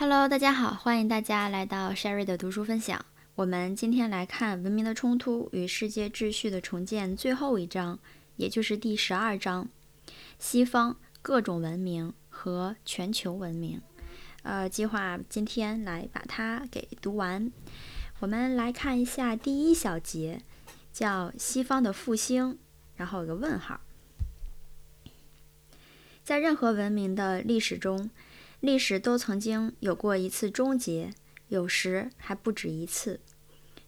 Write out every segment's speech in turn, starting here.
Hello，大家好，欢迎大家来到 Sherry 的读书分享。我们今天来看《文明的冲突与世界秩序的重建》最后一章，也就是第十二章：西方各种文明和全球文明。呃，计划今天来把它给读完。我们来看一下第一小节，叫西方的复兴，然后有个问号。在任何文明的历史中，历史都曾经有过一次终结，有时还不止一次。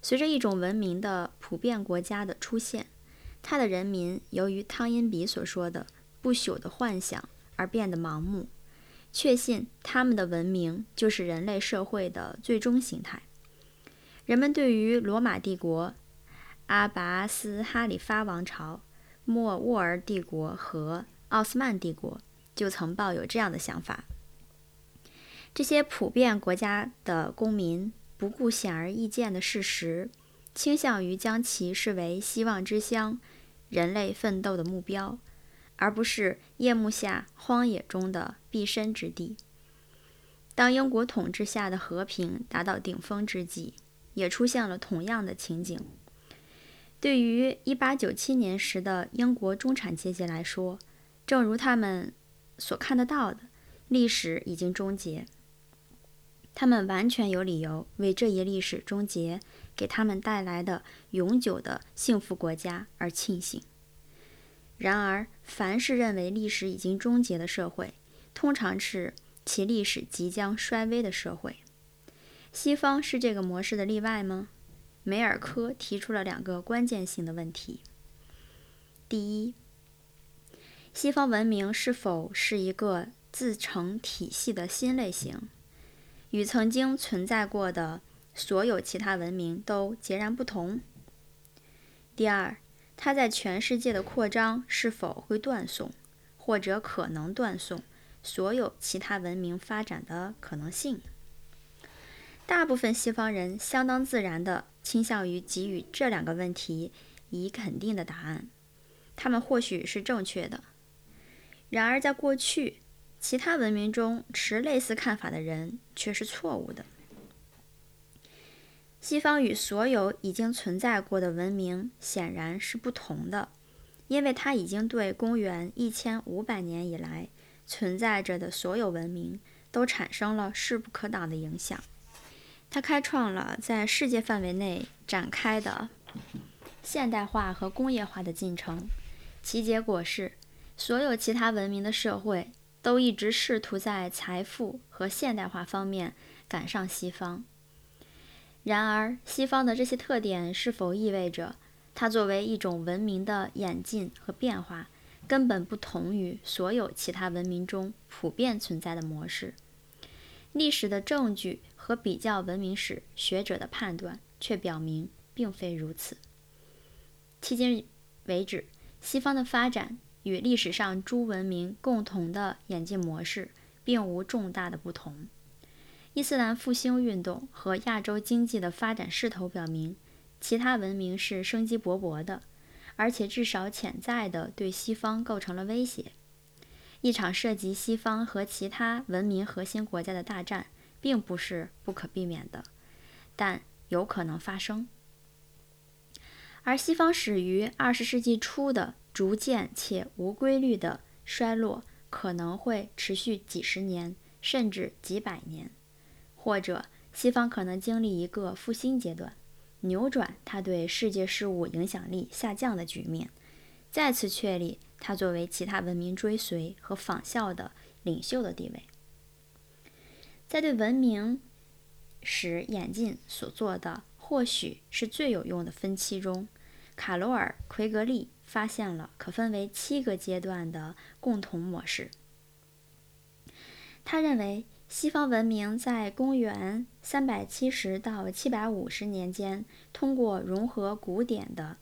随着一种文明的普遍国家的出现，它的人民由于汤因比所说的不朽的幻想而变得盲目，确信他们的文明就是人类社会的最终形态。人们对于罗马帝国、阿拔斯哈里发王朝、莫卧儿帝国和奥斯曼帝国。就曾抱有这样的想法：这些普遍国家的公民不顾显而易见的事实，倾向于将其视为希望之乡、人类奋斗的目标，而不是夜幕下荒野中的避身之地。当英国统治下的和平达到顶峰之际，也出现了同样的情景。对于1897年时的英国中产阶级来说，正如他们。所看得到的历史已经终结，他们完全有理由为这一历史终结给他们带来的永久的幸福国家而庆幸。然而，凡是认为历史已经终结的社会，通常是其历史即将衰微的社会。西方是这个模式的例外吗？梅尔科提出了两个关键性的问题：第一，西方文明是否是一个自成体系的新类型，与曾经存在过的所有其他文明都截然不同？第二，它在全世界的扩张是否会断送，或者可能断送所有其他文明发展的可能性？大部分西方人相当自然地倾向于给予这两个问题以肯定的答案，他们或许是正确的。然而，在过去，其他文明中持类似看法的人却是错误的。西方与所有已经存在过的文明显然是不同的，因为它已经对公元一千五百年以来存在着的所有文明都产生了势不可挡的影响。它开创了在世界范围内展开的现代化和工业化的进程，其结果是。所有其他文明的社会都一直试图在财富和现代化方面赶上西方。然而，西方的这些特点是否意味着它作为一种文明的演进和变化，根本不同于所有其他文明中普遍存在的模式？历史的证据和比较文明史学者的判断却表明，并非如此。迄今为止，西方的发展。与历史上诸文明共同的演进模式并无重大的不同。伊斯兰复兴运动和亚洲经济的发展势头表明，其他文明是生机勃勃的，而且至少潜在的对西方构成了威胁。一场涉及西方和其他文明核心国家的大战，并不是不可避免的，但有可能发生。而西方始于二十世纪初的。逐渐且无规律的衰落可能会持续几十年，甚至几百年，或者西方可能经历一个复兴阶段，扭转它对世界事物影响力下降的局面，再次确立它作为其他文明追随和仿效的领袖的地位。在对文明史演进所做的或许是最有用的分期中，卡罗尔·奎格利。发现了可分为七个阶段的共同模式。他认为，西方文明在公元370到750年间，通过融合古典的、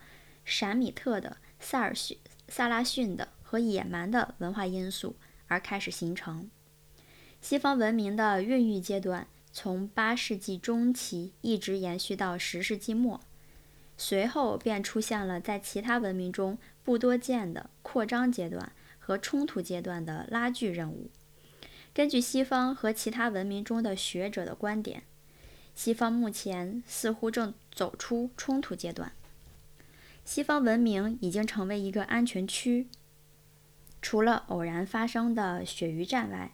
闪米特的、萨尔逊、萨拉逊的和野蛮的文化因素而开始形成。西方文明的孕育阶段从8世纪中期一直延续到10世纪末。随后便出现了在其他文明中不多见的扩张阶段和冲突阶段的拉锯任务。根据西方和其他文明中的学者的观点，西方目前似乎正走出冲突阶段。西方文明已经成为一个安全区，除了偶然发生的鳕鱼战外，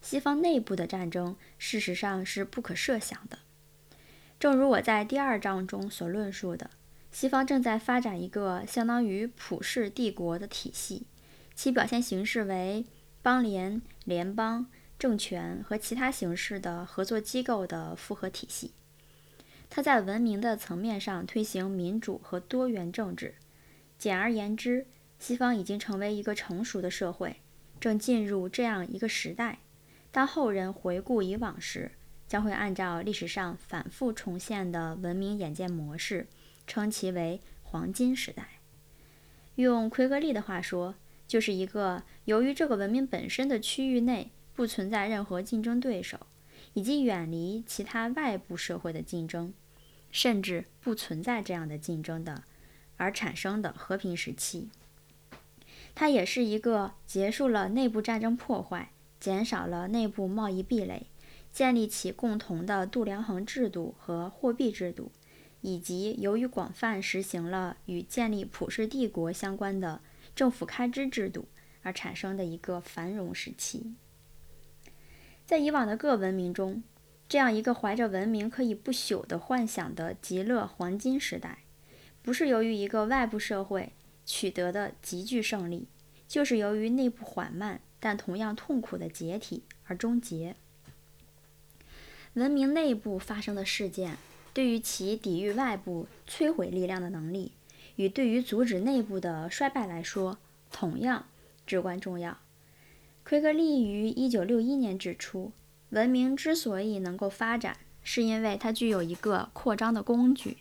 西方内部的战争事实上是不可设想的。正如我在第二章中所论述的，西方正在发展一个相当于普世帝国的体系，其表现形式为邦联、联邦、政权和其他形式的合作机构的复合体系。它在文明的层面上推行民主和多元政治。简而言之，西方已经成为一个成熟的社会，正进入这样一个时代。当后人回顾以往时，将会按照历史上反复重现的文明演进模式，称其为“黄金时代”。用奎格利的话说，就是一个由于这个文明本身的区域内不存在任何竞争对手，以及远离其他外部社会的竞争，甚至不存在这样的竞争的，而产生的和平时期。它也是一个结束了内部战争破坏，减少了内部贸易壁垒。建立起共同的度量衡制度和货币制度，以及由于广泛实行了与建立普世帝国相关的政府开支制度而产生的一个繁荣时期。在以往的各文明中，这样一个怀着文明可以不朽的幻想的极乐黄金时代，不是由于一个外部社会取得的急剧胜利，就是由于内部缓慢但同样痛苦的解体而终结。文明内部发生的事件，对于其抵御外部摧毁力量的能力，与对于阻止内部的衰败来说，同样至关重要。奎格利于1961年指出，文明之所以能够发展，是因为它具有一个扩张的工具，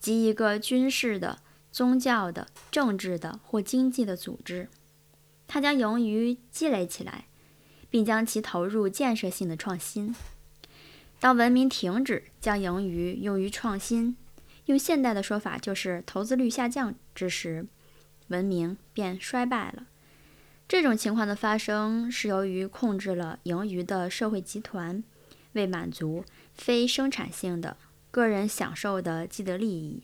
即一个军事的、宗教的、政治的或经济的组织。它将用于积累起来，并将其投入建设性的创新。当文明停止将盈余用于创新，用现代的说法就是投资率下降之时，文明便衰败了。这种情况的发生是由于控制了盈余的社会集团为满足非生产性的个人享受的既得利益，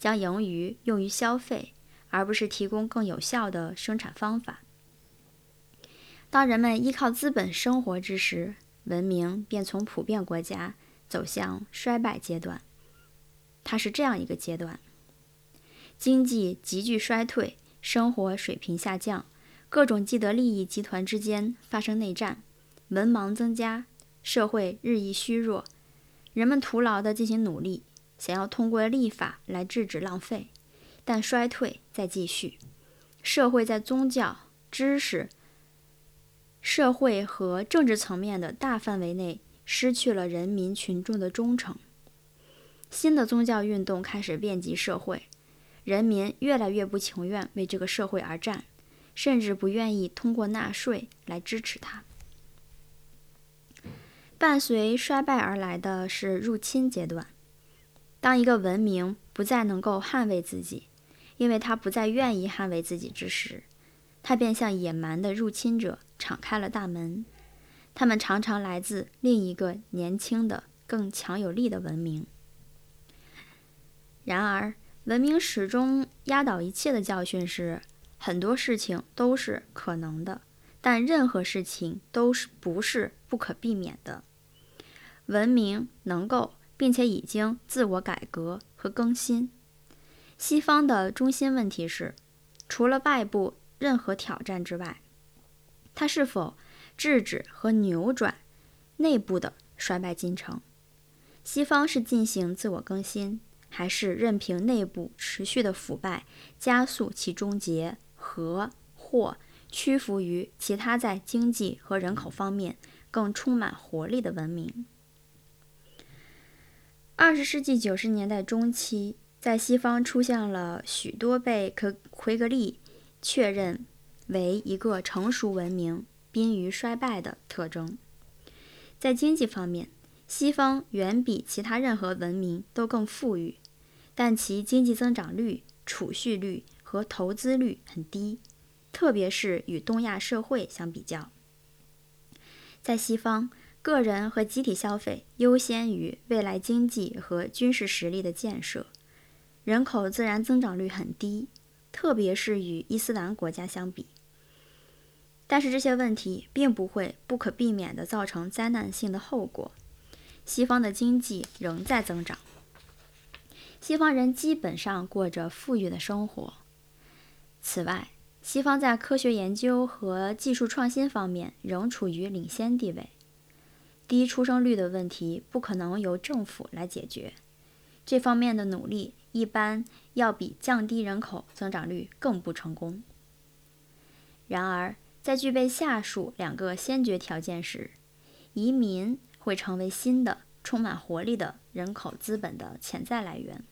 将盈余用于消费，而不是提供更有效的生产方法。当人们依靠资本生活之时，文明便从普遍国家走向衰败阶段。它是这样一个阶段：经济急剧衰退，生活水平下降，各种既得利益集团之间发生内战，文盲增加，社会日益虚弱。人们徒劳地进行努力，想要通过立法来制止浪费，但衰退在继续。社会在宗教、知识。社会和政治层面的大范围内失去了人民群众的忠诚，新的宗教运动开始遍及社会，人民越来越不情愿为这个社会而战，甚至不愿意通过纳税来支持它。伴随衰败而来的是入侵阶段，当一个文明不再能够捍卫自己，因为他不再愿意捍卫自己之时，他便向野蛮的入侵者。敞开了大门，他们常常来自另一个年轻的、更强有力的文明。然而，文明始终压倒一切的教训是：很多事情都是可能的，但任何事情都是不是不可避免的。文明能够并且已经自我改革和更新。西方的中心问题是，除了外部任何挑战之外。它是否制止和扭转内部的衰败进程？西方是进行自我更新，还是任凭内部持续的腐败加速其终结，和或屈服于其他在经济和人口方面更充满活力的文明？二十世纪九十年代中期，在西方出现了许多被可奎格利确认。为一个成熟文明濒于衰败的特征。在经济方面，西方远比其他任何文明都更富裕，但其经济增长率、储蓄率和投资率很低，特别是与东亚社会相比较。在西方，个人和集体消费优先于未来经济和军事实力的建设，人口自然增长率很低，特别是与伊斯兰国家相比。但是这些问题并不会不可避免地造成灾难性的后果。西方的经济仍在增长，西方人基本上过着富裕的生活。此外，西方在科学研究和技术创新方面仍处于领先地位。低出生率的问题不可能由政府来解决，这方面的努力一般要比降低人口增长率更不成功。然而，在具备下述两个先决条件时，移民。会成为新的、充满活力的人口资本的潜在来源。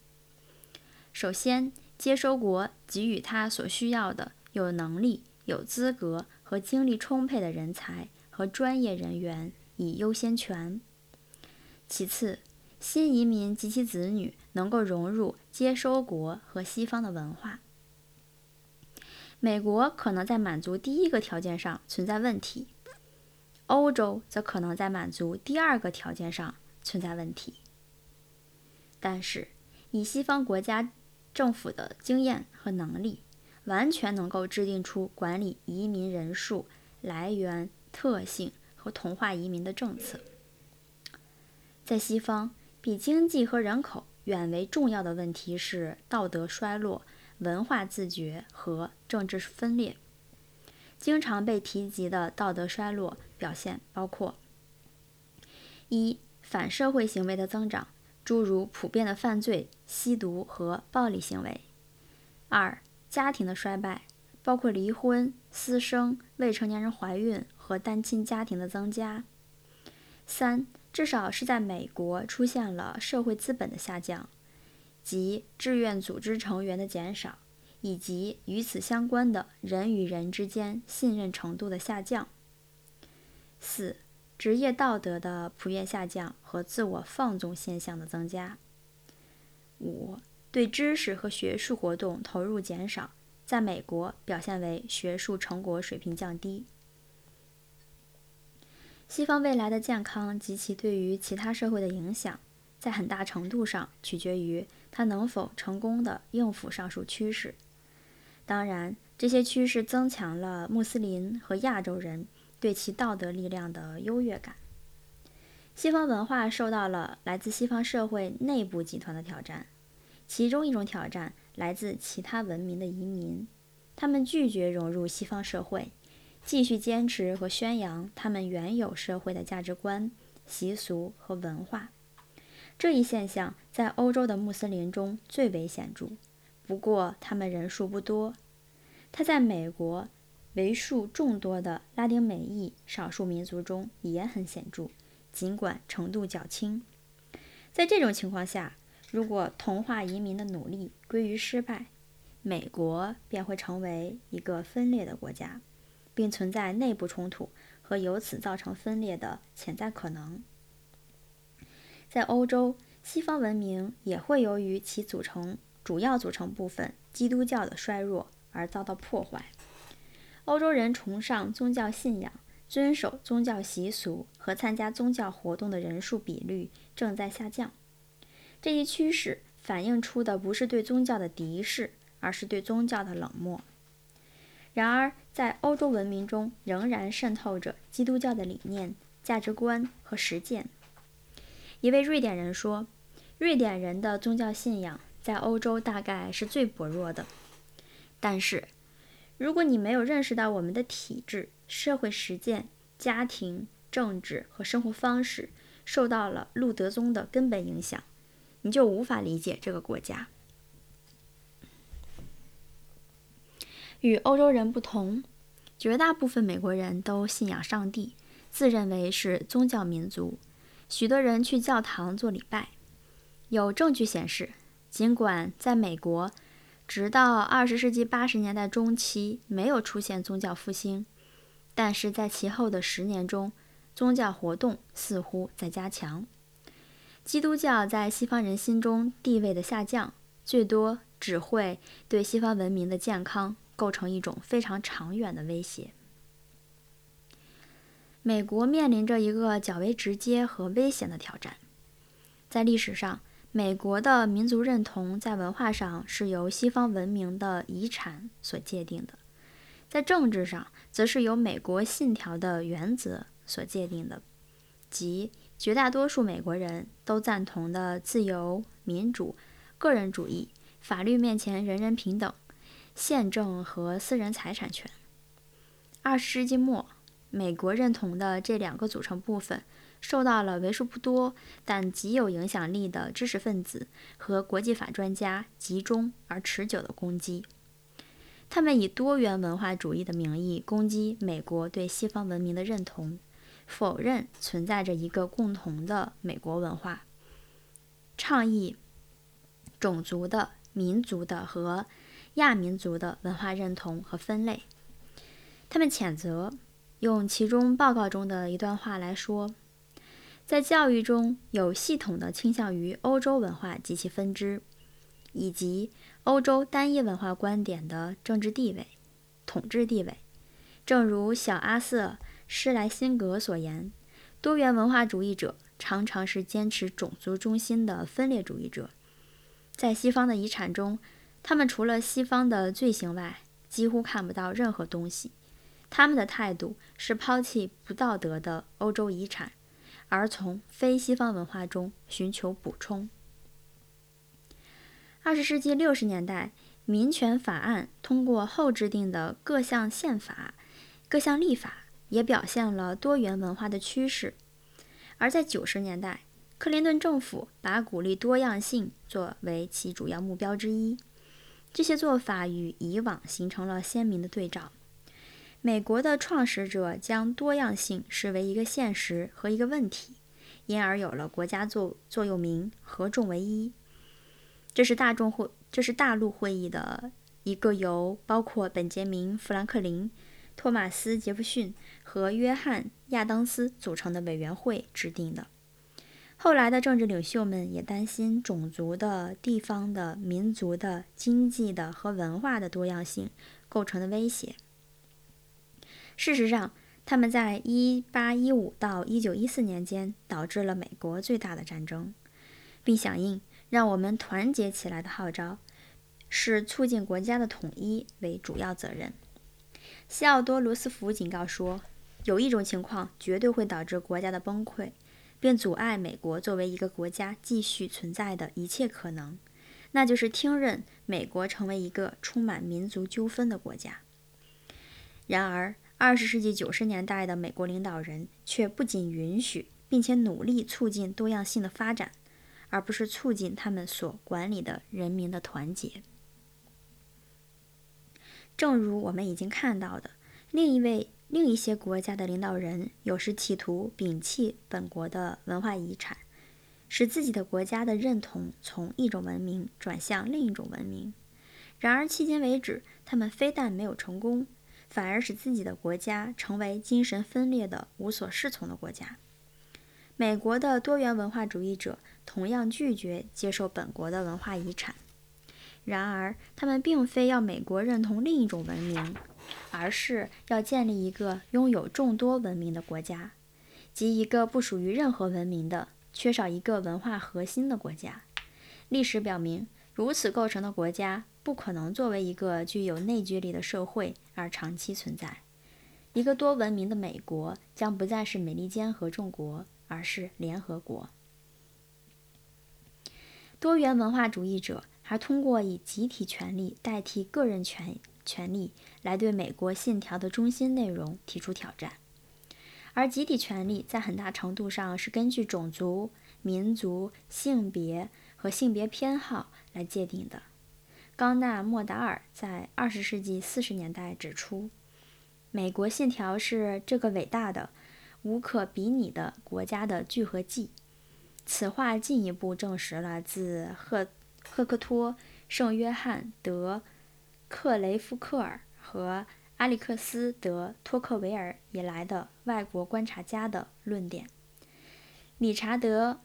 首先，接收国给予他所需要的有能力、有资格和精力充沛的人才和专业人员以优先权。其次，新移民及其子女能够融入接收国和西方的文化。美国可能在满足第一个条件上存在问题。欧洲则可能在满足第二个条件上存在问题，但是以西方国家政府的经验和能力，完全能够制定出管理移民人数、来源特性和同化移民的政策。在西方，比经济和人口远为重要的问题是道德衰落、文化自觉和政治分裂。经常被提及的道德衰落表现包括：一、反社会行为的增长，诸如普遍的犯罪、吸毒和暴力行为；二、家庭的衰败，包括离婚、私生、未成年人怀孕和单亲家庭的增加；三、至少是在美国出现了社会资本的下降，即志愿组织成员的减少。以及与此相关的人与人之间信任程度的下降。四、职业道德的普遍下降和自我放纵现象的增加。五、对知识和学术活动投入减少，在美国表现为学术成果水平降低。西方未来的健康及其对于其他社会的影响，在很大程度上取决于它能否成功地应付上述趋势。当然，这些趋势增强了穆斯林和亚洲人对其道德力量的优越感。西方文化受到了来自西方社会内部集团的挑战，其中一种挑战来自其他文明的移民，他们拒绝融入西方社会，继续坚持和宣扬他们原有社会的价值观、习俗和文化。这一现象在欧洲的穆斯林中最为显著。不过，他们人数不多。他在美国为数众多的拉丁美裔少数民族中也很显著，尽管程度较轻。在这种情况下，如果同化移民的努力归于失败，美国便会成为一个分裂的国家，并存在内部冲突和由此造成分裂的潜在可能。在欧洲，西方文明也会由于其组成。主要组成部分基督教的衰弱而遭到破坏。欧洲人崇尚宗教信仰、遵守宗教习俗和参加宗教活动的人数比率正在下降。这一趋势反映出的不是对宗教的敌视，而是对宗教的冷漠。然而，在欧洲文明中仍然渗透着基督教的理念、价值观和实践。一位瑞典人说：“瑞典人的宗教信仰。”在欧洲大概是最薄弱的，但是，如果你没有认识到我们的体制、社会实践、家庭、政治和生活方式受到了路德宗的根本影响，你就无法理解这个国家。与欧洲人不同，绝大部分美国人都信仰上帝，自认为是宗教民族，许多人去教堂做礼拜。有证据显示。尽管在美国，直到二十世纪八十年代中期没有出现宗教复兴，但是在其后的十年中，宗教活动似乎在加强。基督教在西方人心中地位的下降，最多只会对西方文明的健康构成一种非常长远的威胁。美国面临着一个较为直接和危险的挑战。在历史上，美国的民族认同在文化上是由西方文明的遗产所界定的；在政治上，则是由美国信条的原则所界定的，即绝大多数美国人都赞同的自由、民主、个人主义、法律面前人人平等、宪政和私人财产权。二十世纪末，美国认同的这两个组成部分。受到了为数不多但极有影响力的知识分子和国际法专家集中而持久的攻击。他们以多元文化主义的名义攻击美国对西方文明的认同，否认存在着一个共同的美国文化，倡议种族的、民族的和亚民族的文化认同和分类。他们谴责，用其中报告中的一段话来说。在教育中有系统的倾向于欧洲文化及其分支，以及欧洲单一文化观点的政治地位、统治地位。正如小阿瑟·施莱辛格所言，多元文化主义者常常是坚持种族中心的分裂主义者。在西方的遗产中，他们除了西方的罪行外，几乎看不到任何东西。他们的态度是抛弃不道德的欧洲遗产。而从非西方文化中寻求补充。二十世纪六十年代，民权法案通过后制定的各项宪法、各项立法，也表现了多元文化的趋势。而在九十年代，克林顿政府把鼓励多样性作为其主要目标之一。这些做法与以往形成了鲜明的对照。美国的创始者将多样性视为一个现实和一个问题，因而有了国家座座右铭“合众为一”。这是大众会，这是大陆会议的一个由包括本杰明·富兰克林、托马斯·杰弗逊和约翰·亚当斯组成的委员会制定的。后来的政治领袖们也担心种族的、地方的、民族的、经济的和文化的多样性构成的威胁。事实上，他们在1815到1914年间导致了美国最大的战争，并响应“让我们团结起来”的号召，视促进国家的统一为主要责任。西奥多·罗斯福警告说，有一种情况绝对会导致国家的崩溃，并阻碍美国作为一个国家继续存在的一切可能，那就是听任美国成为一个充满民族纠纷的国家。然而，二十世纪九十年代的美国领导人却不仅允许，并且努力促进多样性的发展，而不是促进他们所管理的人民的团结。正如我们已经看到的，另一位、另一些国家的领导人有时企图摒弃本国的文化遗产，使自己的国家的认同从一种文明转向另一种文明。然而，迄今为止，他们非但没有成功。反而使自己的国家成为精神分裂的、无所适从的国家。美国的多元文化主义者同样拒绝接受本国的文化遗产，然而他们并非要美国认同另一种文明，而是要建立一个拥有众多文明的国家，即一个不属于任何文明的、缺少一个文化核心的国家。历史表明，如此构成的国家。不可能作为一个具有内聚力的社会而长期存在。一个多文明的美国将不再是美利坚合众国，而是联合国。多元文化主义者还通过以集体权利代替个人权权利来对美国信条的中心内容提出挑战，而集体权利在很大程度上是根据种族、民族、性别和性别偏好来界定的。冈纳莫达尔在二十世纪四十年代指出，美国信条是这个伟大的、无可比拟的国家的聚合剂。此话进一步证实了自赫赫克托·圣约翰·德·克雷夫克尔和阿里克斯·德·托克维尔以来的外国观察家的论点。理查德·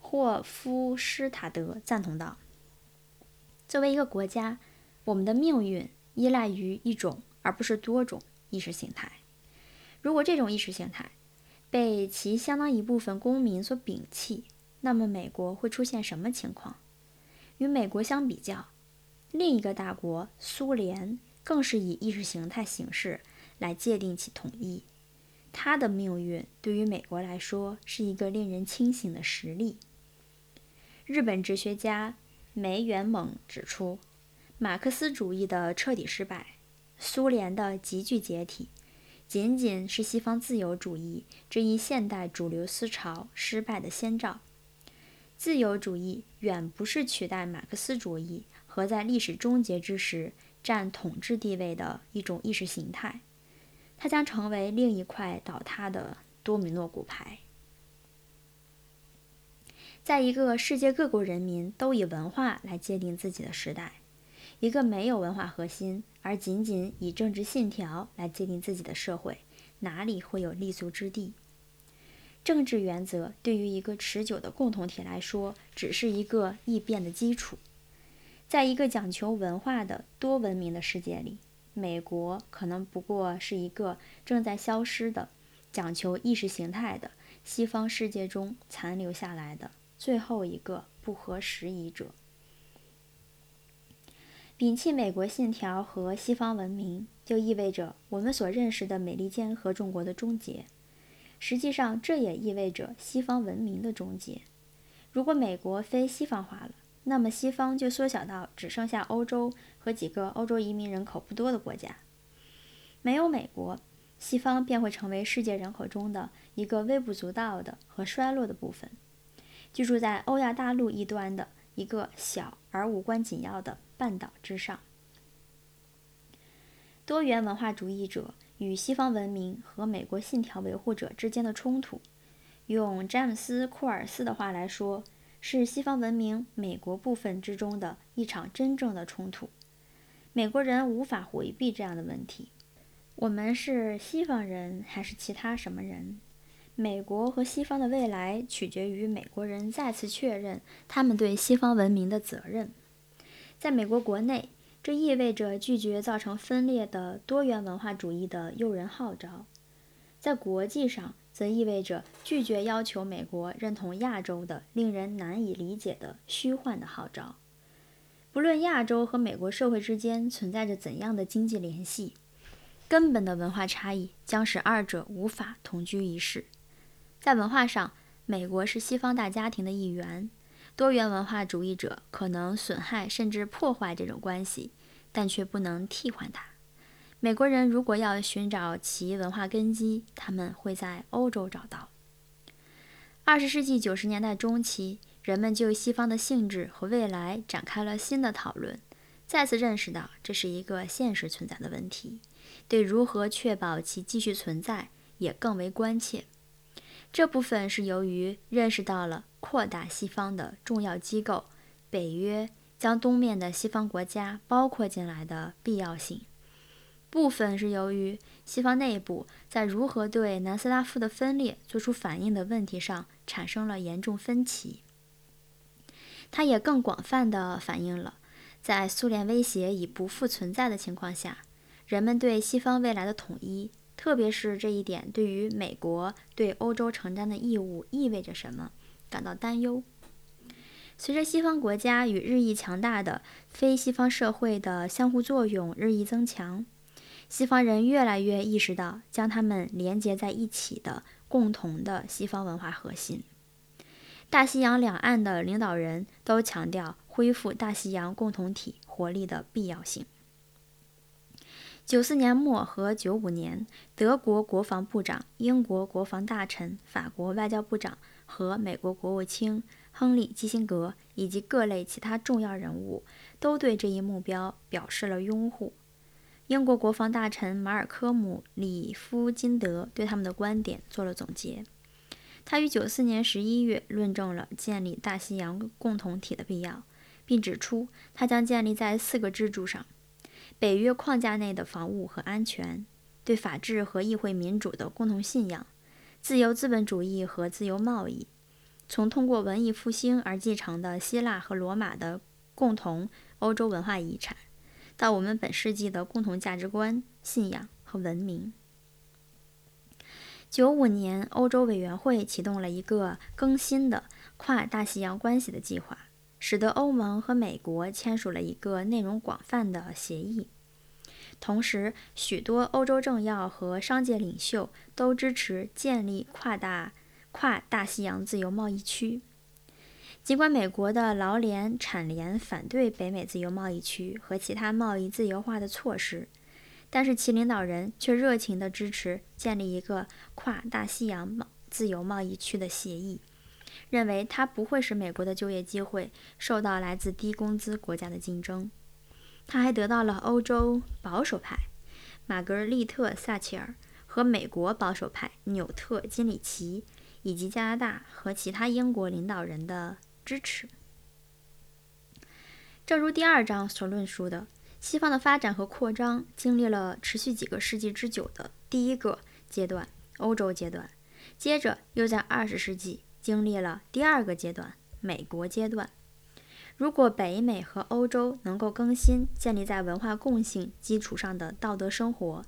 霍夫施塔德赞同道。作为一个国家，我们的命运依赖于一种而不是多种意识形态。如果这种意识形态被其相当一部分公民所摒弃，那么美国会出现什么情况？与美国相比较，另一个大国苏联更是以意识形态形式来界定其统一。它的命运对于美国来说是一个令人清醒的实例。日本哲学家梅原猛指出，马克思主义的彻底失败，苏联的急剧解体。仅仅是西方自由主义这一现代主流思潮失败的先兆。自由主义远不是取代马克思主义和在历史终结之时占统治地位的一种意识形态，它将成为另一块倒塌的多米诺骨牌。在一个世界各国人民都以文化来界定自己的时代。一个没有文化核心，而仅仅以政治信条来界定自己的社会，哪里会有立足之地？政治原则对于一个持久的共同体来说，只是一个易变的基础。在一个讲求文化的多文明的世界里，美国可能不过是一个正在消失的、讲求意识形态的西方世界中残留下来的最后一个不合时宜者。摒弃美国信条和西方文明，就意味着我们所认识的美利坚合众国的终结。实际上，这也意味着西方文明的终结。如果美国非西方化了，那么西方就缩小到只剩下欧洲和几个欧洲移民人口不多的国家。没有美国，西方便会成为世界人口中的一个微不足道的和衰落的部分，居住在欧亚大陆一端的一个小而无关紧要的。半岛之上，多元文化主义者与西方文明和美国信条维护者之间的冲突，用詹姆斯·库尔斯的话来说，是西方文明美国部分之中的一场真正的冲突。美国人无法回避这样的问题：我们是西方人还是其他什么人？美国和西方的未来取决于美国人再次确认他们对西方文明的责任。在美国国内，这意味着拒绝造成分裂的多元文化主义的诱人号召；在国际上，则意味着拒绝要求美国认同亚洲的令人难以理解的虚幻的号召。不论亚洲和美国社会之间存在着怎样的经济联系，根本的文化差异将使二者无法同居一室。在文化上，美国是西方大家庭的一员。多元文化主义者可能损害甚至破坏这种关系，但却不能替换它。美国人如果要寻找其文化根基，他们会在欧洲找到。二十世纪九十年代中期，人们就西方的性质和未来展开了新的讨论，再次认识到这是一个现实存在的问题，对如何确保其继续存在也更为关切。这部分是由于认识到了扩大西方的重要机构——北约将东面的西方国家包括进来的必要性；部分是由于西方内部在如何对南斯拉夫的分裂做出反应的问题上产生了严重分歧。它也更广泛地反映了，在苏联威胁已不复存在的情况下，人们对西方未来的统一。特别是这一点对于美国对欧洲承担的义务意味着什么感到担忧。随着西方国家与日益强大的非西方社会的相互作用日益增强，西方人越来越意识到将他们连接在一起的共同的西方文化核心。大西洋两岸的领导人都强调恢复大西洋共同体活力的必要性。九四年末和九五年，德国国防部长、英国国防大臣、法国外交部长和美国国务卿亨利·基辛格以及各类其他重要人物都对这一目标表示了拥护。英国国防大臣马尔科姆·里夫金德对他们的观点做了总结。他于九四年十一月论证了建立大西洋共同体的必要，并指出它将建立在四个支柱上。北约框架内的防务和安全，对法治和议会民主的共同信仰，自由资本主义和自由贸易，从通过文艺复兴而继承的希腊和罗马的共同欧洲文化遗产，到我们本世纪的共同价值观、信仰和文明。九五年，欧洲委员会启动了一个更新的跨大西洋关系的计划，使得欧盟和美国签署了一个内容广泛的协议。同时，许多欧洲政要和商界领袖都支持建立跨大跨大西洋自由贸易区。尽管美国的劳联、产联反对北美自由贸易区和其他贸易自由化的措施，但是其领导人却热情地支持建立一个跨大西洋自由贸易区的协议，认为它不会使美国的就业机会受到来自低工资国家的竞争。他还得到了欧洲保守派玛格丽特·撒切尔和美国保守派纽特·金里奇以及加拿大和其他英国领导人的支持。正如第二章所论述的。西方的发展和扩张经历了持续几个世纪之久的第一个阶段——欧洲阶段，接着又在二十世纪经历了第二个阶段——美国阶段。如果北美和欧洲能够更新建立在文化共性基础上的道德生活，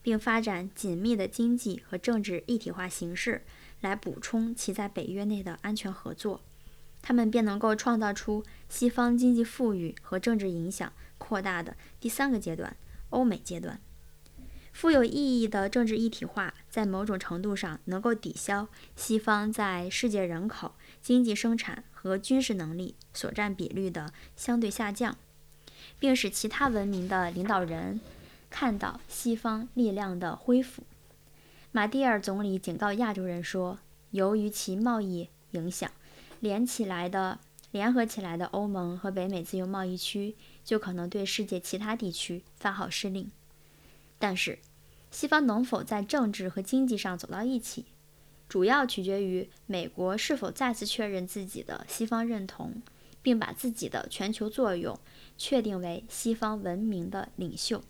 并发展紧密的经济和政治一体化形式来补充其在北约内的安全合作，他们便能够创造出西方经济富裕和政治影响。扩大的第三个阶段，欧美阶段，富有意义的政治一体化，在某种程度上能够抵消西方在世界人口、经济生产和军事能力所占比率的相对下降，并使其他文明的领导人看到西方力量的恢复。马蒂尔总理警告亚洲人说：“由于其贸易影响，连起来的。”联合起来的欧盟和北美自由贸易区就可能对世界其他地区发号施令，但是西方能否在政治和经济上走到一起，主要取决于美国是否再次确认自己的西方认同，并把自己的全球作用确定为西方文明的领袖。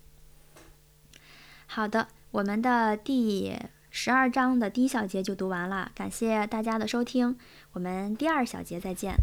好的，我们的第十二章的第一小节就读完了，感谢大家的收听，我们第二小节再见。